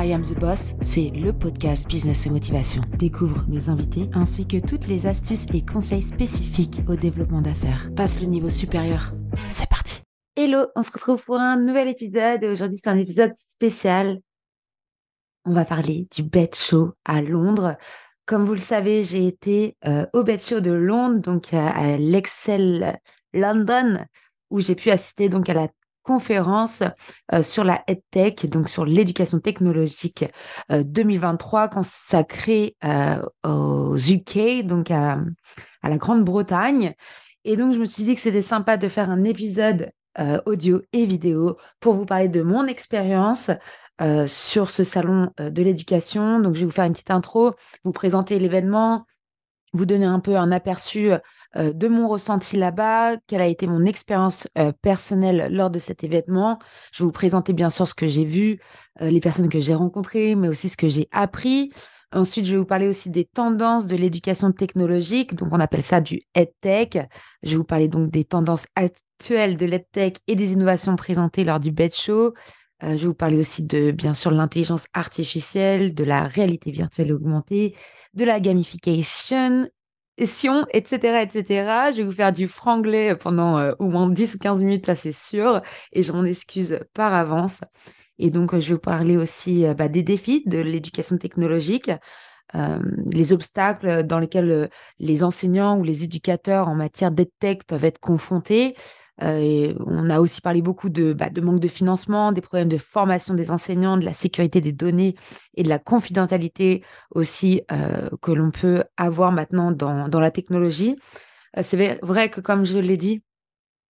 I Am the Boss, c'est le podcast Business et Motivation. Découvre mes invités ainsi que toutes les astuces et conseils spécifiques au développement d'affaires. Passe le niveau supérieur. C'est parti. Hello, on se retrouve pour un nouvel épisode. Aujourd'hui, c'est un épisode spécial. On va parler du Bet Show à Londres. Comme vous le savez, j'ai été euh, au Bet Show de Londres, donc à, l'Excel London, où j'ai pu assister donc à la conférence euh, sur la EdTech, donc sur l'éducation technologique 2023 euh, consacrée euh, aux UK, donc à, la Grande-Bretagne. Et donc, je me suis dit que c'était sympa de faire un épisode audio et vidéo pour vous parler de mon expérience sur ce salon de l'éducation. Donc, je vais vous faire une petite intro, vous présenter l'événement, vous donner un peu un aperçu euh, de mon ressenti là-bas, quelle a été mon expérience euh, personnelle lors de cet événement. Je vais vous présenter bien sûr ce que j'ai vu, euh, les personnes que j'ai rencontrées, mais aussi ce que j'ai appris. Ensuite, je vais vous parler aussi des tendances de l'éducation technologique. Donc, on appelle ça du EdTech. Je vais vous parler donc des tendances actuelles de l'EdTech et des innovations présentées lors du BED Show. Je vais vous parler aussi de, bien sûr, l'intelligence artificielle, de la réalité virtuelle augmentée, de la gamification etc., etc. Je vais vous faire du franglais pendant euh, au moins 10 ou 15 minutes, là, c'est sûr. Et je m'en excuse par avance. Et donc, je vais vous parler aussi euh, bah, des défis de l'éducation technologique, euh, les obstacles dans lesquels les enseignants ou les éducateurs en matière d'EdTech peuvent être confrontés, euh, on a aussi parlé beaucoup de, bah, de manque de financement, des problèmes de formation des enseignants, de la sécurité des données et de la confidentialité aussi euh, que l'on peut avoir maintenant dans, la technologie. Euh, c'est vrai que, comme je l'ai dit,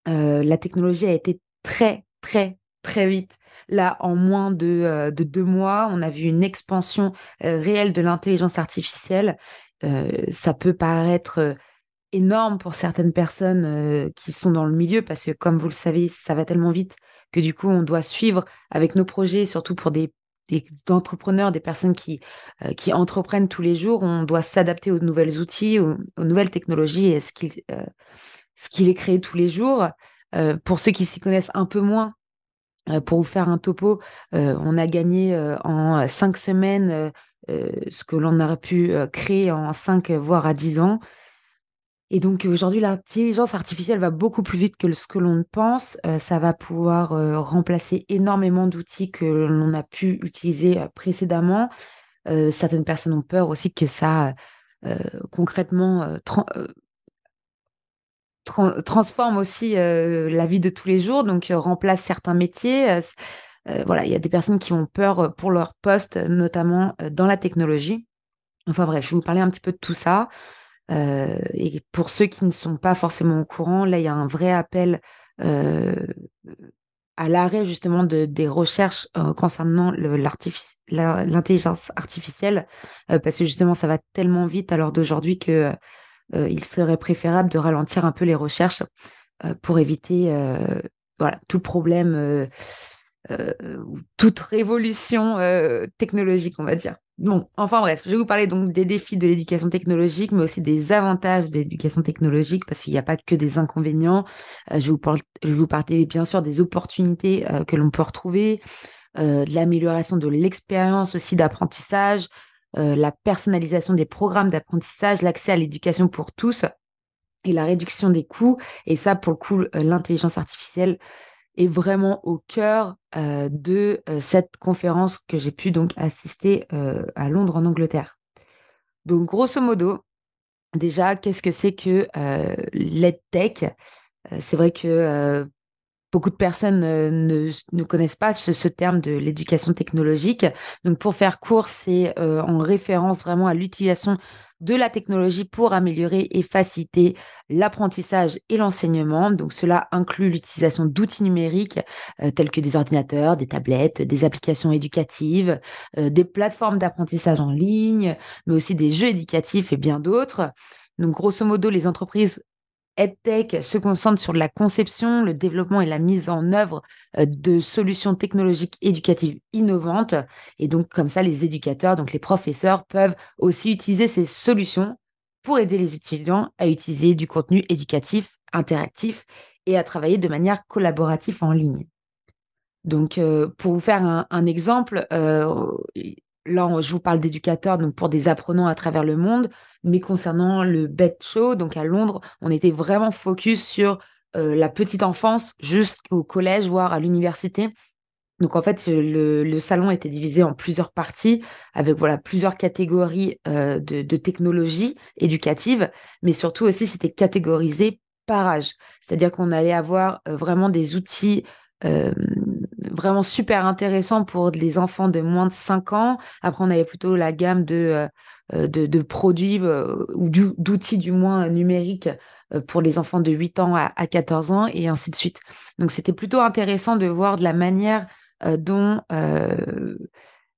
la technologie a été très, très, très vite. Là, en moins de deux mois, on a vu une expansion réelle de l'intelligence artificielle. ça peut paraître énorme pour certaines personnes euh, qui sont dans le milieu parce que comme vous le savez, ça va tellement vite que du coup on doit suivre avec nos projets, surtout pour des, entrepreneurs, des personnes qui, euh, qui entreprennent tous les jours, on doit s'adapter aux nouvelles outils, aux, nouvelles technologies et euh, ce qu'il est créé tous les jours. pour ceux qui s'y connaissent un peu moins, pour vous faire un topo, on a gagné en cinq semaines ce que l'on aurait pu créer en cinq voire à dix ans. Et donc aujourd'hui, l'intelligence artificielle va beaucoup plus vite que ce que l'on pense. Euh, ça va pouvoir euh, remplacer énormément d'outils que l'on a pu utiliser euh, précédemment. certaines personnes ont peur aussi que ça concrètement transforme aussi la vie de tous les jours, donc remplace certains métiers. voilà, il y a des personnes qui ont peur pour leur poste, notamment dans la technologie. Enfin bref, je vais vous parler un petit peu de tout ça. Euh, et pour ceux qui ne sont pas forcément au courant, là, il y a un vrai appel euh, à l'arrêt justement de, des recherches euh, concernant l'intelligence artificielle, parce que justement, ça va tellement vite à l'heure d'aujourd'hui que il serait préférable de ralentir un peu les recherches pour éviter tout problème, toute révolution technologique, on va dire. Bon, enfin bref, je vais vous parler donc des défis de l'éducation technologique, mais aussi des avantages de l'éducation technologique, parce qu'il n'y a pas que des inconvénients. Euh, je, vais vous parler, je vous parler bien sûr des opportunités euh, que l'on peut retrouver, euh, de l'amélioration de l'expérience aussi d'apprentissage, la personnalisation des programmes d'apprentissage, l'accès à l'éducation pour tous et la réduction des coûts. Et ça, pour le coup, l'intelligence artificielle est vraiment au cœur de cette conférence que j'ai pu donc assister à Londres en Angleterre. Donc grosso modo, déjà, qu'est-ce que c'est que l'EdTech? C'est vrai que beaucoup de personnes ne, ne, connaissent pas ce, terme de l'éducation technologique. Donc pour faire court, c'est en référence vraiment à l'utilisation de la technologie pour améliorer et faciliter l'apprentissage et l'enseignement. Donc cela inclut l'utilisation d'outils numériques euh, tels que des ordinateurs, des tablettes, des applications éducatives, euh, des plateformes d'apprentissage en ligne, mais aussi des jeux éducatifs et bien d'autres. Donc grosso modo, les entreprises EdTech se concentre sur la conception, le développement et la mise en œuvre euh, de solutions technologiques éducatives innovantes. Et donc, comme ça, les éducateurs, donc les professeurs, peuvent aussi utiliser ces solutions pour aider les étudiants à utiliser du contenu éducatif, interactif et à travailler de manière collaborative en ligne. Donc, pour vous faire un, exemple, là, je vous parle d'éducateurs, donc pour des apprenants à travers le monde, mais concernant le BED Show, donc à Londres, on était vraiment focus sur la petite enfance jusqu'au collège, voire à l'université. Donc en fait, le, salon était divisé en plusieurs parties avec voilà plusieurs catégories de, de technologies éducatives, mais surtout aussi c'était catégorisé par âge. C'est-à-dire qu'on allait avoir vraiment des outils vraiment super intéressants pour les enfants de moins de 5 ans. Après, on avait plutôt la gamme de, de, produits ou d'outils du moins numériques pour les enfants de 8 ans à, à 14 ans et ainsi de suite. Donc c'était plutôt intéressant de voir de la manière euh, dont euh,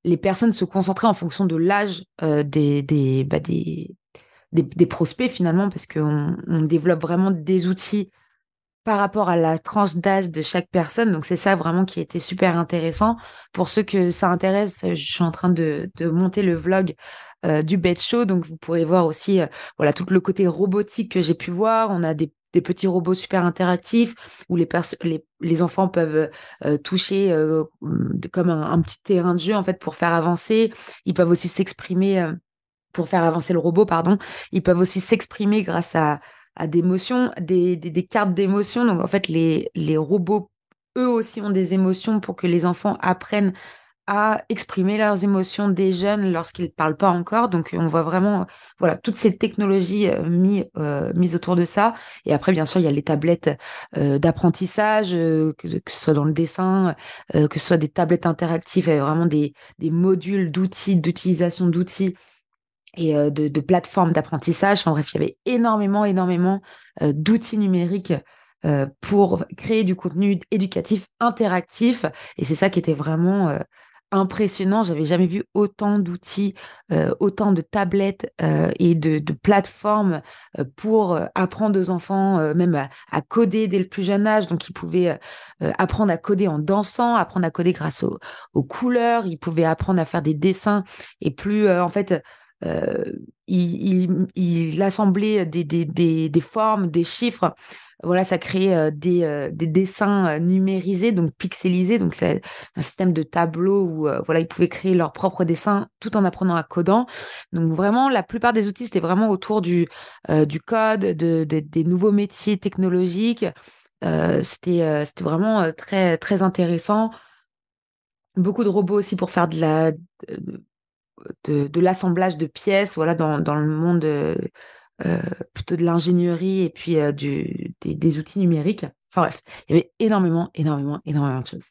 les personnes se concentraient en fonction de l'âge euh, des, des, bah, des, prospects finalement, parce qu'on on développe vraiment des outils par rapport à la tranche d'âge de chaque personne. Donc c'est ça vraiment qui été super intéressant. Pour ceux que ça intéresse, je suis en train de, monter le vlog du bed show, donc vous pourrez voir aussi voilà tout le côté robotique que j'ai pu voir. On a des petits robots super interactifs où les, enfants peuvent euh, toucher euh, comme un, petit terrain de jeu en fait pour faire avancer. Ils peuvent aussi s'exprimer euh, pour faire avancer le robot, pardon. Ils peuvent aussi s'exprimer grâce à, à des émotions, des, des, cartes d'émotions. Donc en fait, les, les robots eux aussi ont des émotions pour que les enfants apprennent à exprimer leurs émotions des jeunes lorsqu'ils ne parlent pas encore. Donc, on voit vraiment voilà, toutes ces technologies euh, mis, euh, mises autour de ça. Et après, bien sûr, il y a les tablettes euh, d'apprentissage, que, ce soit dans le dessin, que ce soit des tablettes interactives, et vraiment des, des modules d'outils, d'utilisation d'outils et de, de plateformes d'apprentissage. En bref, il y avait énormément, énormément d'outils numériques pour créer du contenu éducatif interactif. Et c'est ça qui était vraiment impressionnant. J'avais jamais vu autant d'outils, euh, autant de tablettes euh, et de, plateformes euh, pour apprendre aux enfants, même à, coder dès le plus jeune âge. Donc, ils pouvaient apprendre à coder en dansant, apprendre à coder grâce aux, couleurs. Ils pouvaient apprendre à faire des dessins et plus, en fait, il, il, assemblait des, des, des, formes, des chiffres voilà, ça crée euh, des, euh, des, dessins euh, numérisés, donc pixelisés. Donc, c'est un système de tableau où voilà, ils pouvaient créer leurs propres dessins tout en apprenant à codant. Donc, vraiment, la plupart des outils, c'était vraiment autour du, du code, de, des nouveaux métiers technologiques. c'était c'était vraiment très, très intéressant. Beaucoup de robots aussi pour faire de la de, l'assemblage de pièces voilà dans, dans le monde euh, plutôt de l'ingénierie et puis euh, des, outils numériques. Enfin bref, il y avait énormément, énormément, énormément de choses.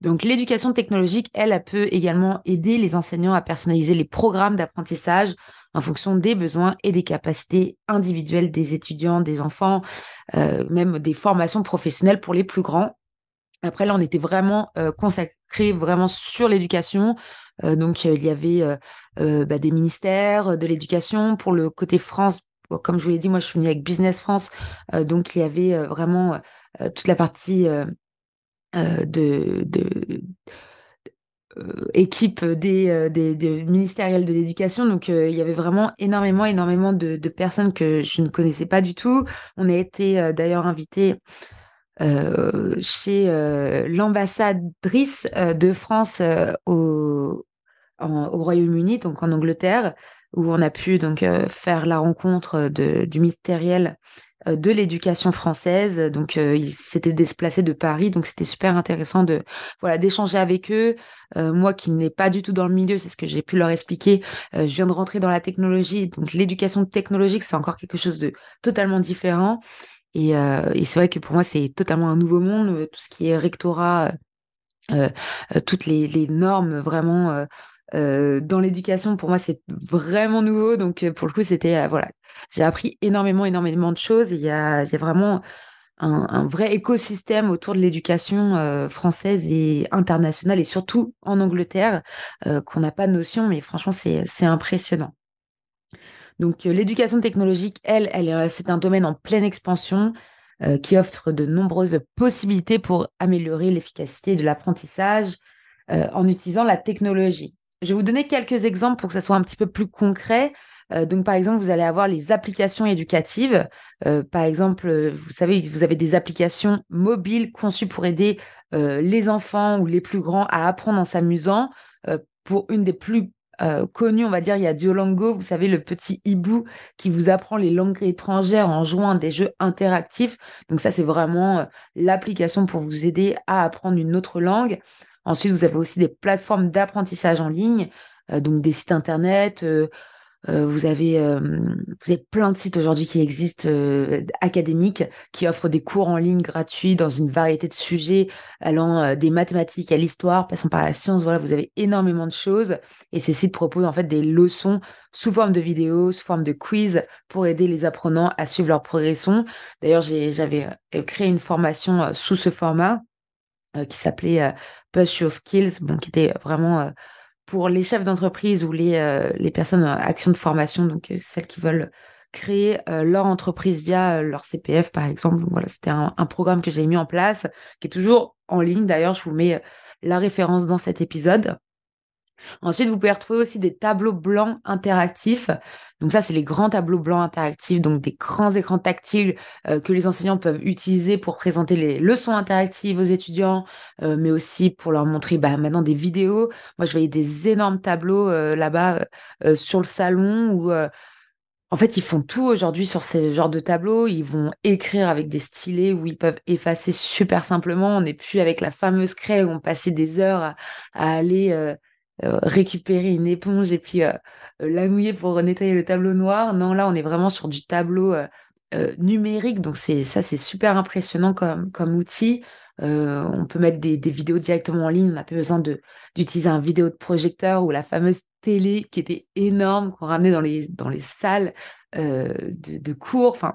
Donc l'éducation technologique, elle, elle peut également aider les enseignants à personnaliser les programmes d'apprentissage en fonction des besoins et des capacités individuelles des étudiants, des enfants, euh, même des formations professionnelles pour les plus grands. Après, là, on était vraiment consacré vraiment sur l'éducation. donc, il y avait bah, des ministères de l'éducation pour le côté France comme je vous l'ai dit, moi, je suis venue avec Business France, euh, donc il y avait euh, vraiment euh, toute la partie de, équipe des, ministériels de l'éducation. Donc, il y avait vraiment énormément, énormément de, personnes que je ne connaissais pas du tout. On a été d'ailleurs invité chez l'ambassadrice de France au, au Royaume-Uni, donc en Angleterre, où on a pu donc euh, faire la rencontre du ministériel euh, de l'éducation française. Donc, euh, ils s'étaient déplacés de Paris, donc c'était super intéressant de voilà d'échanger avec eux. moi, qui n'ai pas du tout dans le milieu, c'est ce que j'ai pu leur expliquer. je viens de rentrer dans la technologie, donc l'éducation technologique, c'est encore quelque chose de totalement différent. Et, et c'est vrai que pour moi, c'est totalement un nouveau monde. Tout ce qui est rectorat, toutes les, les normes vraiment euh, dans l'éducation, pour moi, c'est vraiment nouveau. Donc, euh, pour le coup, c'était, euh, voilà, j'ai appris énormément, énormément de choses. Il y a, il y a vraiment un, vrai écosystème autour de l'éducation française et internationale, et surtout en Angleterre, qu'on n'a pas de notion, mais franchement, c'est impressionnant. Donc, l'éducation technologique, elle, elle, c'est un domaine en pleine expansion. qui offre de nombreuses possibilités pour améliorer l'efficacité de l'apprentissage en utilisant la technologie. Je vais vous donner quelques exemples pour que ça soit un petit peu plus concret. donc, par exemple, vous allez avoir les applications éducatives. par exemple, vous savez, vous avez des applications mobiles conçues pour aider les enfants ou les plus grands à apprendre en s'amusant. pour une des plus euh, connu, on va dire, il y a Duolingo, vous savez, le petit hibou qui vous apprend les langues étrangères en jouant à des jeux interactifs. Donc ça, c'est vraiment euh, l'application pour vous aider à apprendre une autre langue. Ensuite, vous avez aussi des plateformes d'apprentissage en ligne, euh, donc des sites internet, euh, vous avez euh, vous avez plein de sites aujourd'hui qui existent euh, académiques qui offrent des cours en ligne gratuits dans une variété de sujets allant des mathématiques à l'histoire, passant par la science. Voilà, vous avez énormément de choses et ces sites proposent en fait des leçons sous forme de vidéos, sous forme de quiz pour aider les apprenants à suivre leur progression. D'ailleurs, j'avais créé une formation sous ce format qui s'appelait Push Your Skills, bon, qui était vraiment pour les chefs d'entreprise ou les, euh, les personnes en action de formation, donc euh, celles qui veulent créer euh, leur entreprise via leur CPF, par exemple. Voilà, c'était un, un, programme que j'ai mis en place, qui est toujours en ligne. D'ailleurs, je vous mets la référence dans cet épisode. Ensuite, vous pouvez retrouver aussi des tableaux blancs interactifs. Donc ça, c'est les grands tableaux blancs interactifs, donc des grands écrans tactiles euh, que les enseignants peuvent utiliser pour présenter les leçons interactives aux étudiants, euh, mais aussi pour leur montrer bah, maintenant des vidéos. Moi, je voyais des énormes tableaux euh, là-bas sur le salon où en fait, ils font tout aujourd'hui sur ces genres de tableaux. Ils vont écrire avec des stylés où ils peuvent effacer super simplement. On n'est plus avec la fameuse craie où on passait des heures à, aller récupérer une éponge et puis euh, euh, la mouiller pour nettoyer le tableau noir. Non, là, on est vraiment sur du tableau numérique. Donc, ça, c'est super impressionnant comme, outil. on peut mettre des, vidéos directement en ligne. On n'a pas besoin d'utiliser un vidéo de projecteur ou la fameuse télé qui était énorme qu'on ramenait dans les, dans les salles de, de cours. Enfin,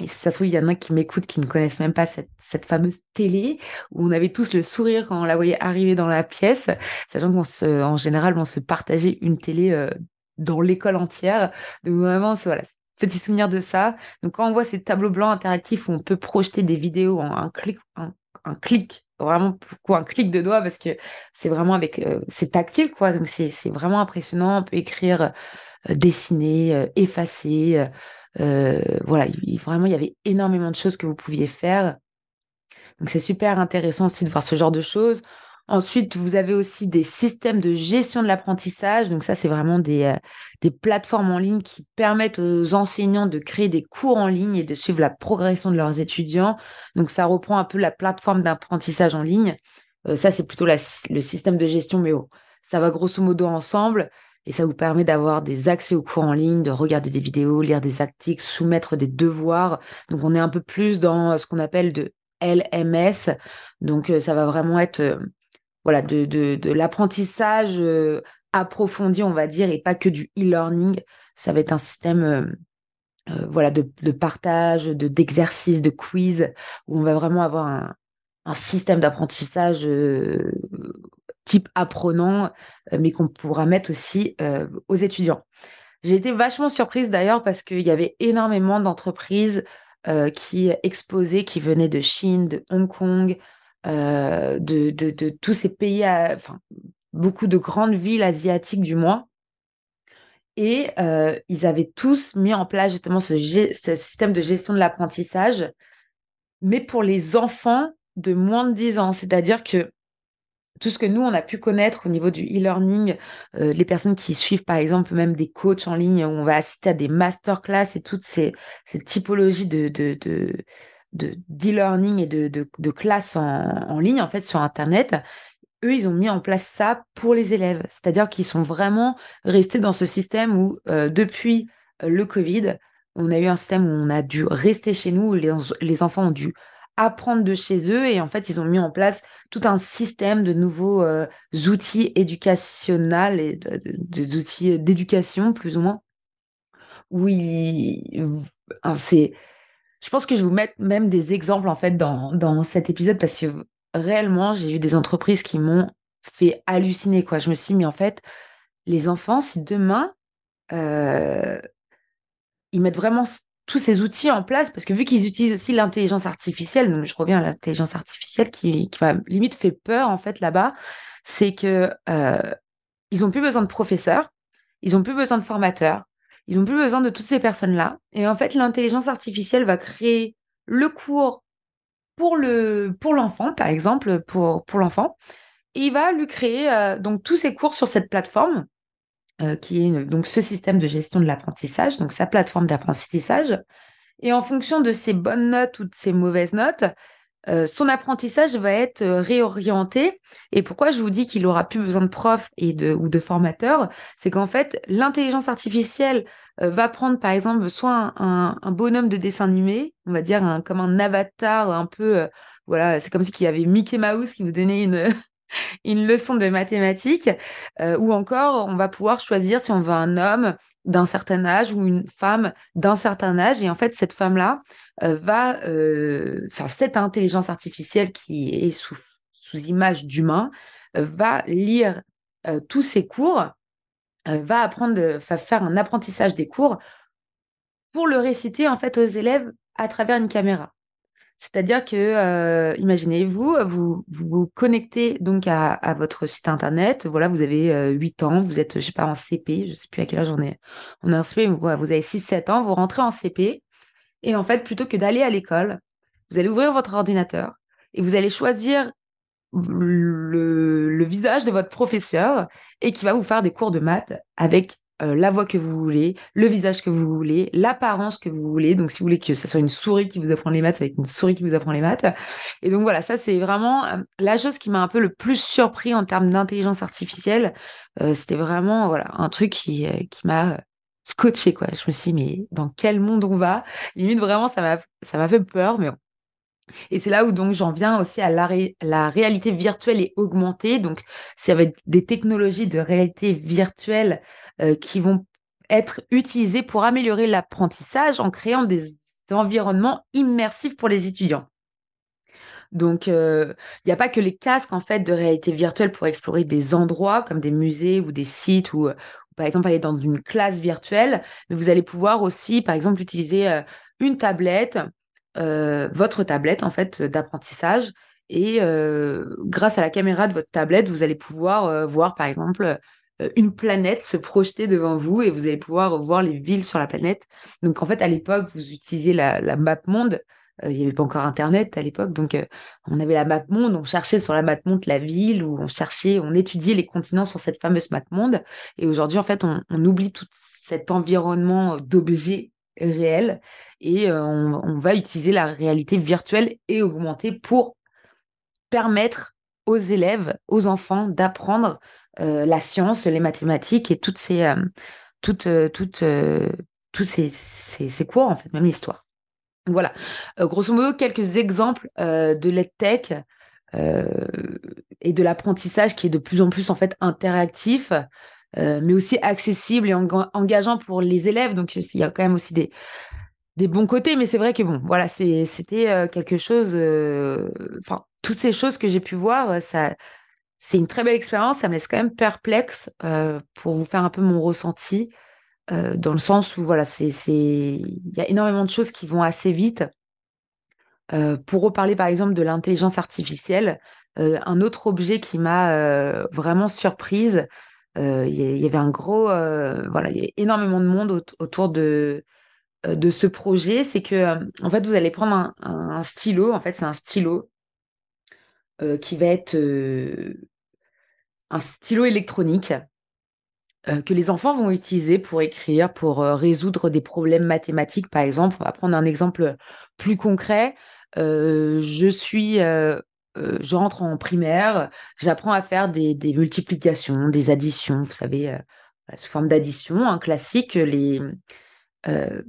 et trouve, il y en a qui m'écoutent, qui ne connaissent même pas cette, cette, fameuse télé, où on avait tous le sourire quand on la voyait arriver dans la pièce, sachant qu'en général, on se partageait une télé euh, dans l'école entière. Donc vraiment, voilà, petit souvenir de ça. Donc quand on voit ces tableaux blancs interactifs où on peut projeter des vidéos en un clic, un, clic, vraiment pourquoi un clic de doigt parce que c'est vraiment avec, euh, c'est tactile quoi. Donc c'est vraiment impressionnant. On peut écrire, euh, dessiner, effacer. Euh, voilà, vraiment, il y avait énormément de choses que vous pouviez faire. Donc, c'est super intéressant aussi de voir ce genre de choses. Ensuite, vous avez aussi des systèmes de gestion de l'apprentissage. Donc ça, c'est vraiment des, euh, plateformes en ligne qui permettent aux enseignants de créer des cours en ligne et de suivre la progression de leurs étudiants. Donc ça reprend un peu la plateforme d'apprentissage en ligne. Euh, ça, c'est plutôt le système de gestion, mais bon, ça va grosso modo ensemble et ça vous permet d'avoir des accès aux cours en ligne, de regarder des vidéos, lire des articles, soumettre des devoirs. Donc on est un peu plus dans ce qu'on appelle de LMS. Donc euh, ça va vraiment être euh, voilà de, l'apprentissage euh, approfondi, on va dire, et pas que du e-learning. Ça va être un système voilà de, partage, de d'exercices, de quiz, où on va vraiment avoir un système d'apprentissage type apprenant, euh, mais qu'on pourra mettre aussi euh, aux étudiants. J'ai été vachement surprise d'ailleurs parce qu'il y avait énormément d'entreprises euh, qui exposaient, qui venaient de Chine, de Hong Kong, de, tous ces pays, enfin beaucoup de grandes villes asiatiques du moins. Et ils avaient tous mis en place justement ce, ce système de gestion de l'apprentissage, mais pour les enfants de moins de 10 ans. C'est-à-dire que tout ce que nous, on a pu connaître au niveau du e-learning, euh, les personnes qui suivent par exemple même des coachs en ligne où on va assister à des masterclass et toutes ces, typologies de, de, de, de d'e-learning et de, de, de classes en, ligne, en fait, sur Internet, eux, ils ont mis en place ça pour les élèves. C'est-à-dire qu'ils sont vraiment restés dans ce système où, euh, depuis euh, le Covid, on a eu un système où on a dû rester chez nous, les, les enfants ont dû apprendre de chez eux et en fait ils ont mis en place tout un système de nouveaux euh, outils éducationnels et des outils d'éducation plus ou moins oui c'est je pense que je vais vous mettre même des exemples en fait dans, dans cet épisode parce que réellement j'ai vu des entreprises qui m'ont fait halluciner quoi. Je me suis dit mais en fait les enfants si demain euh, ils mettent vraiment tous ces outils en place parce que vu qu'ils utilisent aussi l'intelligence artificielle, je reviens à l'intelligence artificielle qui, limite fait peur en fait là-bas, c'est que euh, ils ont plus besoin de professeurs, ils ont plus besoin de formateurs, ils n'ont plus besoin de toutes ces personnes-là. Et en fait, l'intelligence artificielle va créer le cours pour le pour l'enfant, par exemple, pour, pour l'enfant. Et il va lui créer euh, donc tous ses cours sur cette plateforme, euh, qui est donc ce système de gestion de l'apprentissage, donc sa plateforme d'apprentissage. Et en fonction de ses bonnes notes ou de ses mauvaises notes, euh, son apprentissage va être euh, réorienté. Et pourquoi je vous dis qu'il aura plus besoin de profs et de, ou de formateurs, c'est qu'en fait, l'intelligence artificielle euh, va prendre, par exemple, soit un, bonhomme de dessin animé, on va dire un, comme un avatar un peu, voilà, c'est comme si il y avait Mickey Mouse qui vous donnait une, une leçon de mathématiques, ou encore on va pouvoir choisir si on veut un homme d'un certain âge ou une femme d'un certain âge. Et en fait, cette femme-là va, enfin cette intelligence artificielle qui est sous, sous image d'humain, va lire tous ses cours, va apprendre, va faire un apprentissage des cours pour le réciter en fait aux élèves à travers une caméra. C'est-à-dire que, euh, imaginez-vous, vous, vous connectez donc à, votre site internet. Voilà, vous avez 8 euh, ans, vous êtes, je sais pas, en CP, je sais plus à quel âge on est. On est en CP, vous avez 6-7 ans, vous rentrez en CP. Et en fait, plutôt que d'aller à l'école, vous allez ouvrir votre ordinateur et vous allez choisir le visage de votre professeur et qui va vous faire des cours de maths avec euh, la voix que vous voulez, le visage que vous voulez, l'apparence que vous voulez. Donc, si vous voulez que ce soit une souris qui vous apprend les maths, ça va être une souris qui vous apprend les maths. Et donc, voilà, ça, c'est vraiment euh, la chose qui m'a un peu le plus surpris en termes d'intelligence artificielle. Euh, c'était vraiment, voilà, un truc qui, qui m'a scotché, quoi. Je me suis dit, mais dans quel monde on va? Limite, vraiment, ça m'a, ça fait peur, mais. Et c'est là où donc j'en viens aussi à la, réalité virtuelle et augmentée. Donc, ça va être des technologies de réalité virtuelle euh, qui vont être utilisées pour améliorer l'apprentissage en créant des environnements immersifs pour les étudiants. Donc, euh, il n'y a pas que les casques en fait de réalité virtuelle pour explorer des endroits comme des musées ou des sites ou, par exemple aller dans une classe virtuelle, mais vous allez pouvoir aussi, par exemple, utiliser euh, une tablette euh, votre tablette en fait d'apprentissage et euh, grâce à la caméra de votre tablette, vous allez pouvoir euh, voir par exemple une planète se projeter devant vous et vous allez pouvoir voir les villes sur la planète. Donc en fait à l'époque vous utilisiez la, la map monde. Il n'y avait pas encore Internet à l'époque, donc on avait la map monde, on cherchait sur la map monde la ville, ou on cherchait, on étudiait les continents sur cette fameuse map monde. Et aujourd'hui, en fait, on oublie tout cet environnement d'objets réel et euh, on, va utiliser la réalité virtuelle et augmentée pour permettre aux élèves, aux enfants d'apprendre euh, la science, les mathématiques et toutes ces, euh, tous cours, en fait, même l'histoire. Voilà, grosso modo, quelques exemples de l'EdTech et de l'apprentissage qui est de plus en plus en fait interactif. Euh, mais aussi accessible et engageant pour les élèves. Donc, il y a quand même aussi des, bons côtés, mais c'est vrai que bon, voilà, c'était euh, quelque chose. Euh, enfin, toutes ces choses que j'ai pu voir, c'est une très belle expérience. Ça me laisse quand même perplexe pour vous faire un peu mon ressenti, dans le sens où voilà, il y a énormément de choses qui vont assez vite. pour reparler par exemple de l'intelligence artificielle, un autre objet qui m'a vraiment surprise, euh, il y, avait un gros, euh, voilà, il y a énormément de monde autour de euh, de ce projet. C'est que en fait, vous allez prendre un, stylo. En fait, c'est un stylo qui va être un stylo électronique que les enfants vont utiliser pour écrire, pour résoudre des problèmes mathématiques, par exemple. On va prendre un exemple plus concret. je suis euh, je rentre en primaire, j'apprends à faire des, multiplications, des additions, vous savez, euh, sous forme d'addition, un classique, les, euh,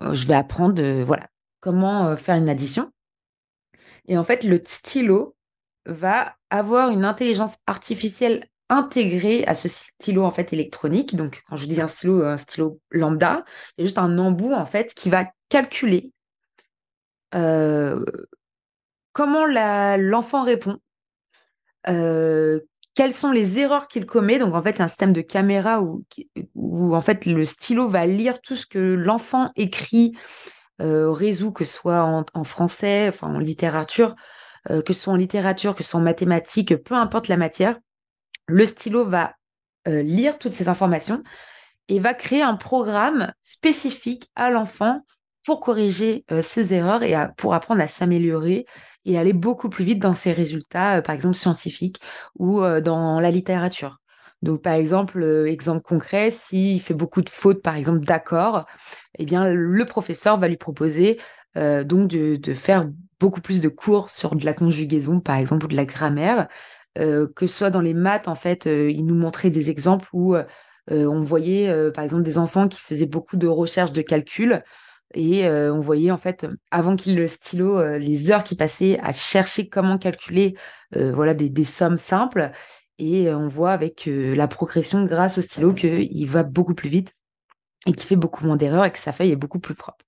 je vais apprendre voilà, comment faire une addition. Et en fait, le stylo va avoir une intelligence artificielle intégrée à ce stylo en fait électronique. Donc, quand je dis un stylo, un stylo lambda, il y a juste un embout en fait qui va calculer comment l'enfant répond, euh, quelles sont les erreurs qu'il commet. Donc en fait, c'est un système de caméra où, où, fait le stylo va lire tout ce que l'enfant écrit, euh, résout, que ce soit en, français, en littérature, euh, que ce soit en littérature, que ce soit en mathématiques, peu importe la matière. Le stylo va lire toutes ces informations et va créer un programme spécifique à l'enfant pour corriger ses erreurs et pour apprendre à s'améliorer et aller beaucoup plus vite dans ses résultats, par exemple scientifiques ou dans la littérature. Donc, par exemple, exemple concret, s'il fait beaucoup de fautes, par exemple, d'accord, eh bien, le professeur va lui proposer donc de, de, faire beaucoup plus de cours sur de la conjugaison, par exemple, ou de la grammaire, que ce soit dans les maths, en fait, il nous montrait des exemples où on voyait, par exemple, des enfants qui faisaient beaucoup de recherches de calcul. Et on voyait en fait, avant qu'il le stylo, les heures qui passaient à chercher comment calculer voilà des, des, sommes simples. Et on voit avec la progression grâce au stylo qu'il va beaucoup plus vite et qu'il fait beaucoup moins d'erreurs et que sa feuille est beaucoup plus propre.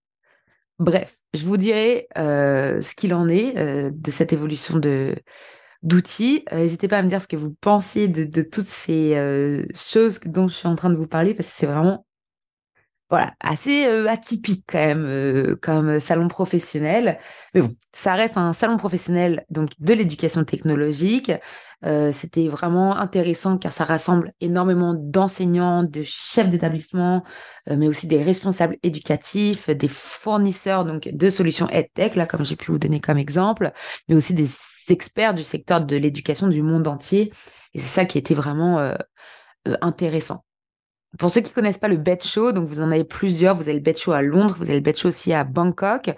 Bref, je vous dirai ce qu'il en est de cette évolution de, d'outils. N'hésitez pas à me dire ce que vous pensez de, de toutes ces choses dont je suis en train de vous parler parce que c'est vraiment voilà, assez atypique quand même comme salon professionnel. Mais bon, ça reste un salon professionnel donc de l'éducation technologique. C'était vraiment intéressant car ça rassemble énormément d'enseignants, de chefs d'établissement, mais aussi des responsables éducatifs, des fournisseurs donc de solutions EdTech là comme j'ai pu vous donner comme exemple, mais aussi des experts du secteur de l'éducation du monde entier. Et c'est ça qui était vraiment intéressant. Pour ceux qui connaissent pas le Bet Show, donc vous en avez plusieurs. Vous avez le Bet Show à Londres, vous avez le Bet Show aussi à Bangkok.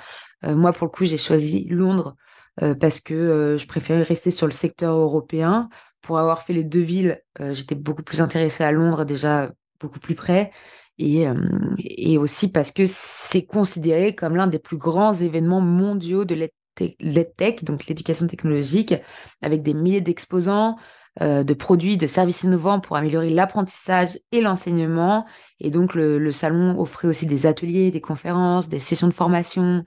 Euh, moi, pour le coup, j'ai choisi Londres euh, parce que euh, je préférais rester sur le secteur européen. Pour avoir fait les deux villes, j'étais beaucoup plus intéressée à Londres, déjà beaucoup plus près. Et, et aussi parce que c'est considéré comme l'un des plus grands événements mondiaux de l'EdTech, donc l'éducation technologique, avec des milliers d'exposants, euh, de produits, de services innovants pour améliorer l'apprentissage et l'enseignement. Et donc, le, salon offrait aussi des ateliers, des conférences, des sessions de formation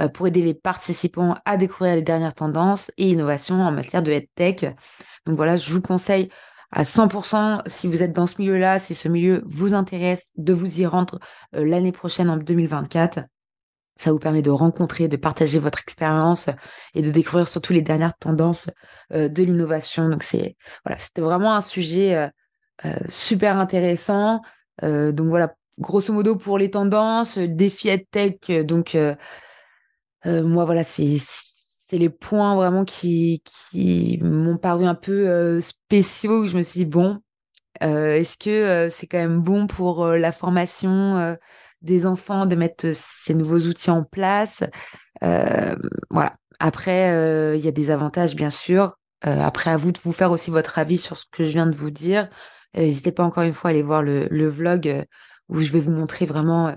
euh, pour aider les participants à découvrir les dernières tendances et innovations en matière de EdTech. Donc voilà, je vous conseille à 100% si vous êtes dans ce milieu-là, si ce milieu vous intéresse, de vous y rendre euh, l'année prochaine en 2024. Ça vous permet de rencontrer, de partager votre expérience et de découvrir surtout les dernières tendances euh, de l'innovation. Donc c'est voilà, c'était vraiment un sujet euh, euh, super intéressant. donc voilà, grosso modo pour les tendances, défi tech. Donc moi voilà, c'est les points vraiment qui qui m'ont paru un peu spéciaux. Où je me suis dit bon, est-ce que c'est quand même bon pour la formation des enfants de mettre ces nouveaux outils en place. Euh, voilà. Après, euh, il y a des avantages, bien sûr. Euh, après, à vous de vous faire aussi votre avis sur ce que je viens de vous dire. N'hésitez pas encore une fois à aller voir le, vlog où je vais vous montrer vraiment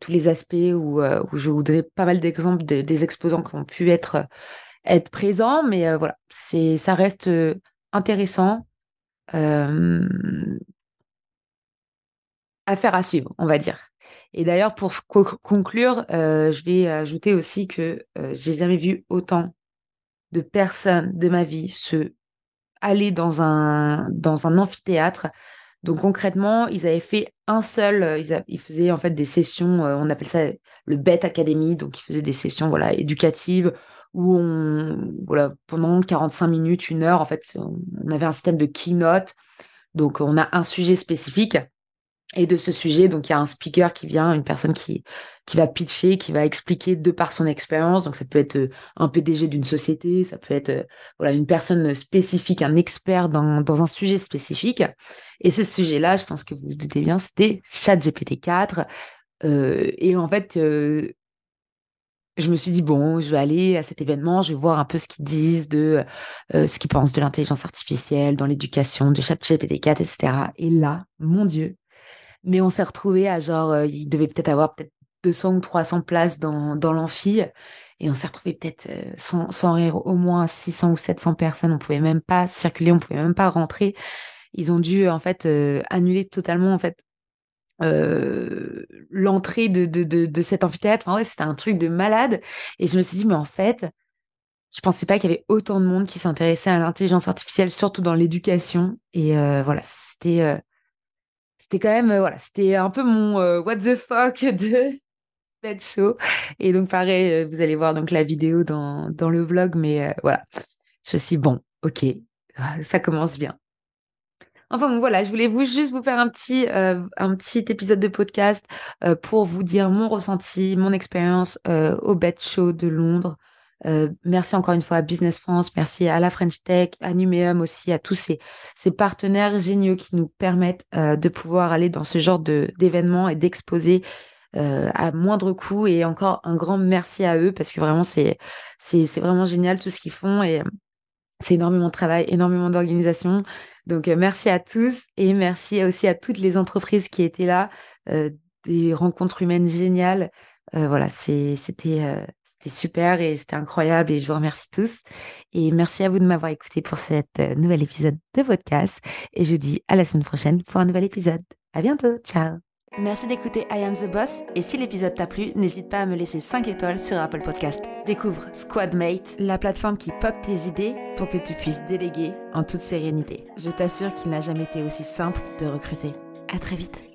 tous les aspects, où, je vous pas mal d'exemples des exposants qui ont pu être, être présents. Mais voilà, c'est ça reste intéressant affaire à suivre, on va dire. Et d'ailleurs, pour conclure, euh, je vais ajouter aussi que euh, j'ai jamais vu autant de personnes de ma vie se aller dans un dans un amphithéâtre. Donc concrètement, ils avaient fait un seul, euh, ils, faisaient en fait des sessions, on appelle ça le Bet Academy, donc ils faisaient des sessions voilà éducatives où on voilà pendant 45 minutes, une heure en fait, on avait un système de keynote. Donc on a un sujet spécifique et de ce sujet, donc il y a un speaker qui vient, une personne qui, qui va pitcher, qui va expliquer de par son expérience. Donc ça peut être euh, un PDG d'une société, ça peut être euh, voilà une personne spécifique, un expert dans, dans un sujet spécifique. Et ce sujet-là, je pense que vous vous doutez bien, c'était ChatGPT 4. Euh, et en fait, je me suis dit bon, je vais aller à cet événement, je vais voir un peu ce qu'ils disent de ce qu'ils pensent de l'intelligence artificielle dans l'éducation, de ChatGPT 4, etc. Et là, mon Dieu, mais on s'est retrouvé à genre, euh, il devait peut-être avoir peut-être 200 ou 300 places dans, dans l'amphi. Et on s'est retrouvé peut-être euh, sans, sans rire au moins 600 ou 700 personnes. On pouvait même pas circuler, on pouvait même pas rentrer. Ils ont dû en fait euh, annuler totalement en fait l'entrée de, de, de, de, cet amphithéâtre. Enfin ouais, c'était un truc de malade. Et je me suis dit mais en fait, je pensais pas qu'il y avait autant de monde qui s'intéressait à l'intelligence artificielle, surtout dans l'éducation. Et voilà, c'était c'était quand même, euh, voilà, c'était un peu mon euh, what the fuck de Bed Show. Et donc, pareil, euh, vous allez voir donc la vidéo dans, dans le vlog, mais voilà. Je suis bon, ok, ça commence bien. Enfin voilà, je voulais vous juste vous faire un petit, un petit épisode de podcast pour vous dire mon ressenti, mon expérience au Bet Show de Londres. Merci encore une fois à Business France, merci à la French Tech, à Numéum aussi, à tous ces, ces partenaires géniaux qui nous permettent de pouvoir aller dans ce genre de d'événements et d'exposer à moindre coût. Et encore un grand merci à eux parce que vraiment c'est vraiment génial tout ce qu'ils font et c'est énormément de travail, énormément d'organisation. Donc, euh, merci à tous et merci aussi à toutes les entreprises qui étaient là, euh, des rencontres humaines géniales. Euh, voilà, c'était c'était super et c'était incroyable et je vous remercie tous. Et merci à vous de m'avoir écouté pour cet nouvel épisode de podcast. Et je vous dis à la semaine prochaine pour un nouvel épisode. À bientôt. Ciao. Merci d'écouter I Am the Boss et si l'épisode t'a plu, n'hésite pas à me laisser 5 étoiles sur Apple Podcast. Découvre Squadmate, la plateforme qui pop tes idées pour que tu puisses déléguer en toute sérénité. Je t'assure qu'il n'a jamais été aussi simple de recruter. À très vite.